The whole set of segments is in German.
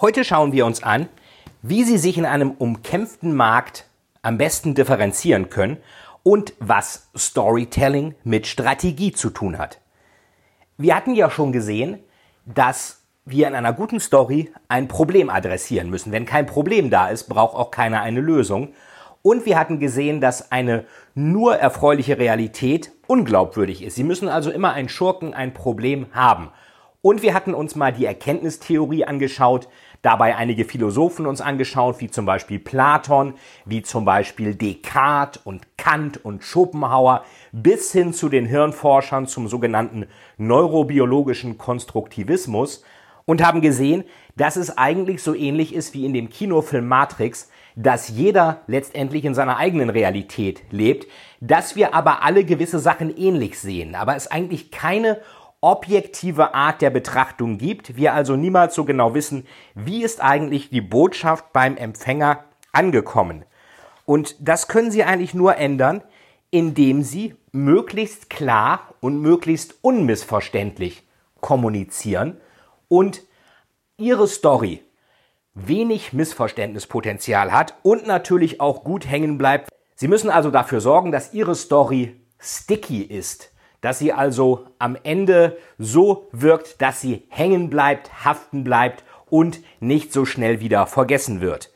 Heute schauen wir uns an, wie Sie sich in einem umkämpften Markt am besten differenzieren können und was Storytelling mit Strategie zu tun hat. Wir hatten ja schon gesehen, dass wir in einer guten Story ein Problem adressieren müssen. Wenn kein Problem da ist, braucht auch keiner eine Lösung. Und wir hatten gesehen, dass eine nur erfreuliche Realität unglaubwürdig ist. Sie müssen also immer einen Schurken, ein Problem haben. Und wir hatten uns mal die Erkenntnistheorie angeschaut, dabei einige Philosophen uns angeschaut, wie zum Beispiel Platon, wie zum Beispiel Descartes und Kant und Schopenhauer, bis hin zu den Hirnforschern zum sogenannten neurobiologischen Konstruktivismus und haben gesehen, dass es eigentlich so ähnlich ist wie in dem Kinofilm Matrix, dass jeder letztendlich in seiner eigenen Realität lebt, dass wir aber alle gewisse Sachen ähnlich sehen, aber es eigentlich keine objektive Art der Betrachtung gibt, wir also niemals so genau wissen, wie ist eigentlich die Botschaft beim Empfänger angekommen. Und das können Sie eigentlich nur ändern, indem Sie möglichst klar und möglichst unmissverständlich kommunizieren und Ihre Story wenig Missverständnispotenzial hat und natürlich auch gut hängen bleibt. Sie müssen also dafür sorgen, dass Ihre Story sticky ist dass sie also am Ende so wirkt, dass sie hängen bleibt, haften bleibt und nicht so schnell wieder vergessen wird.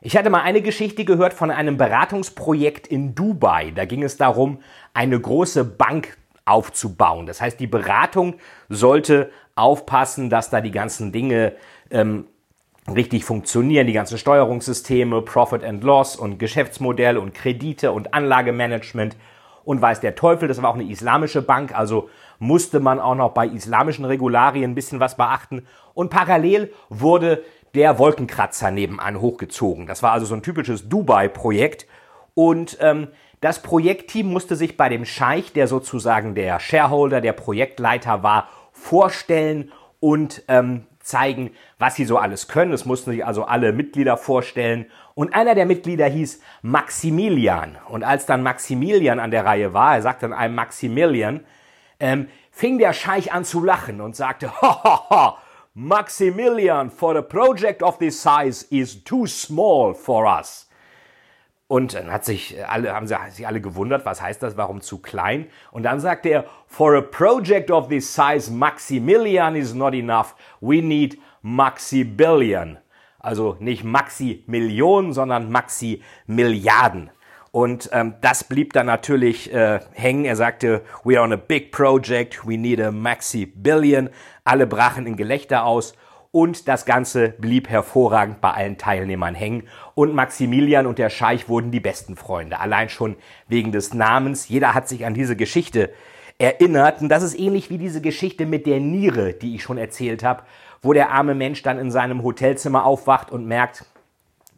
Ich hatte mal eine Geschichte gehört von einem Beratungsprojekt in Dubai. Da ging es darum, eine große Bank aufzubauen. Das heißt, die Beratung sollte aufpassen, dass da die ganzen Dinge ähm, richtig funktionieren, die ganzen Steuerungssysteme, Profit and Loss und Geschäftsmodell und Kredite und Anlagemanagement und weiß der Teufel, das war auch eine islamische Bank, also musste man auch noch bei islamischen Regularien ein bisschen was beachten. Und parallel wurde der Wolkenkratzer nebenan hochgezogen. Das war also so ein typisches Dubai-Projekt. Und ähm, das Projektteam musste sich bei dem Scheich, der sozusagen der Shareholder, der Projektleiter war, vorstellen und ähm, zeigen, was sie so alles können. Es mussten sich also alle Mitglieder vorstellen. Und einer der Mitglieder hieß Maximilian. Und als dann Maximilian an der Reihe war, er sagte dann einem Maximilian, ähm, fing der Scheich an zu lachen und sagte, ha, ha, ha, Maximilian, for a project of this size is too small for us. Und dann hat sich alle, haben sich alle gewundert, was heißt das, warum zu klein? Und dann sagte er, for a project of this size, Maximilian is not enough. We need Maxi-Billion. Also nicht Maxi-Million, sondern Maxi-Milliarden. Und ähm, das blieb dann natürlich äh, hängen. Er sagte, we are on a big project, we need a Maxi-Billion. Alle brachen in Gelächter aus und das Ganze blieb hervorragend bei allen Teilnehmern hängen und Maximilian und der Scheich wurden die besten Freunde, allein schon wegen des Namens. Jeder hat sich an diese Geschichte erinnert und das ist ähnlich wie diese Geschichte mit der Niere, die ich schon erzählt habe, wo der arme Mensch dann in seinem Hotelzimmer aufwacht und merkt,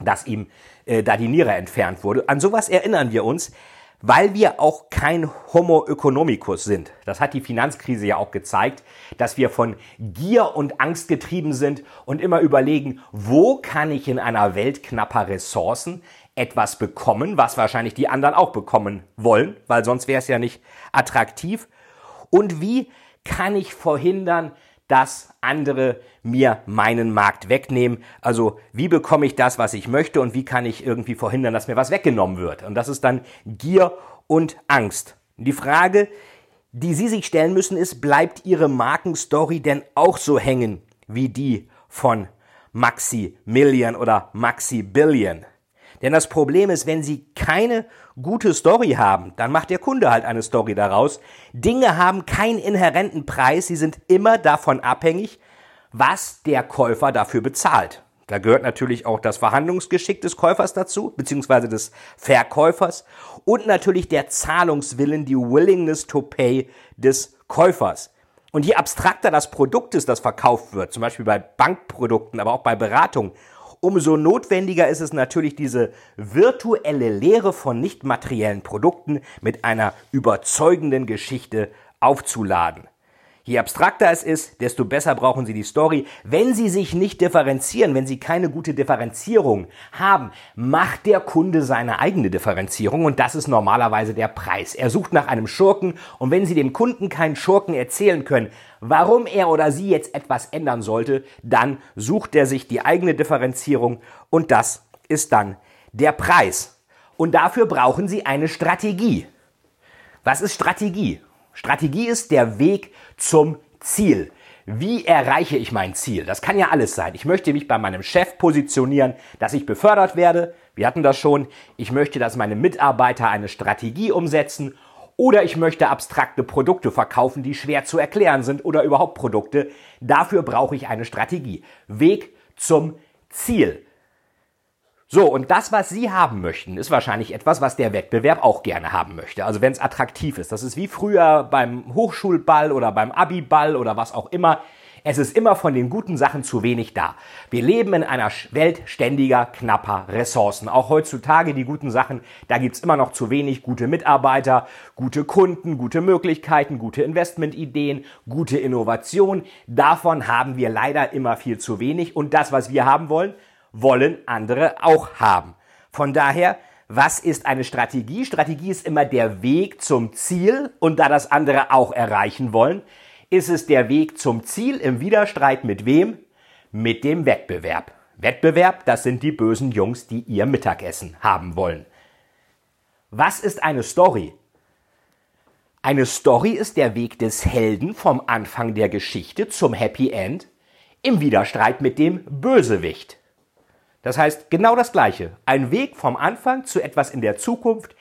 dass ihm äh, da die Niere entfernt wurde. An sowas erinnern wir uns weil wir auch kein Homo economicus sind. Das hat die Finanzkrise ja auch gezeigt, dass wir von Gier und Angst getrieben sind und immer überlegen, wo kann ich in einer Welt knapper Ressourcen etwas bekommen, was wahrscheinlich die anderen auch bekommen wollen, weil sonst wäre es ja nicht attraktiv. Und wie kann ich verhindern, dass andere mir meinen Markt wegnehmen. Also wie bekomme ich das, was ich möchte und wie kann ich irgendwie verhindern, dass mir was weggenommen wird. Und das ist dann Gier und Angst. Die Frage, die Sie sich stellen müssen, ist, bleibt Ihre Markenstory denn auch so hängen wie die von Maxi Million oder Maxi Billion? Denn das Problem ist, wenn Sie keine gute Story haben, dann macht der Kunde halt eine Story daraus. Dinge haben keinen inhärenten Preis, sie sind immer davon abhängig, was der Käufer dafür bezahlt. Da gehört natürlich auch das Verhandlungsgeschick des Käufers dazu, beziehungsweise des Verkäufers und natürlich der Zahlungswillen, die Willingness to Pay des Käufers. Und je abstrakter das Produkt ist, das verkauft wird, zum Beispiel bei Bankprodukten, aber auch bei Beratung, umso notwendiger ist es natürlich, diese virtuelle Lehre von nicht materiellen Produkten mit einer überzeugenden Geschichte aufzuladen. Je abstrakter es ist, desto besser brauchen Sie die Story. Wenn Sie sich nicht differenzieren, wenn Sie keine gute Differenzierung haben, macht der Kunde seine eigene Differenzierung und das ist normalerweise der Preis. Er sucht nach einem Schurken und wenn Sie dem Kunden keinen Schurken erzählen können, warum er oder sie jetzt etwas ändern sollte, dann sucht er sich die eigene Differenzierung und das ist dann der Preis. Und dafür brauchen Sie eine Strategie. Was ist Strategie? Strategie ist der Weg zum Ziel. Wie erreiche ich mein Ziel? Das kann ja alles sein. Ich möchte mich bei meinem Chef positionieren, dass ich befördert werde. Wir hatten das schon. Ich möchte, dass meine Mitarbeiter eine Strategie umsetzen. Oder ich möchte abstrakte Produkte verkaufen, die schwer zu erklären sind oder überhaupt Produkte. Dafür brauche ich eine Strategie. Weg zum Ziel. So, und das, was Sie haben möchten, ist wahrscheinlich etwas, was der Wettbewerb auch gerne haben möchte. Also wenn es attraktiv ist. Das ist wie früher beim Hochschulball oder beim Abiball oder was auch immer. Es ist immer von den guten Sachen zu wenig da. Wir leben in einer Welt ständiger, knapper Ressourcen. Auch heutzutage die guten Sachen, da gibt's immer noch zu wenig gute Mitarbeiter, gute Kunden, gute Möglichkeiten, gute Investmentideen, gute Innovation. Davon haben wir leider immer viel zu wenig. Und das, was wir haben wollen, wollen andere auch haben. Von daher, was ist eine Strategie? Strategie ist immer der Weg zum Ziel und da das andere auch erreichen wollen, ist es der Weg zum Ziel im Widerstreit mit wem? Mit dem Wettbewerb. Wettbewerb, das sind die bösen Jungs, die ihr Mittagessen haben wollen. Was ist eine Story? Eine Story ist der Weg des Helden vom Anfang der Geschichte zum Happy End im Widerstreit mit dem Bösewicht. Das heißt genau das Gleiche. Ein Weg vom Anfang zu etwas in der Zukunft,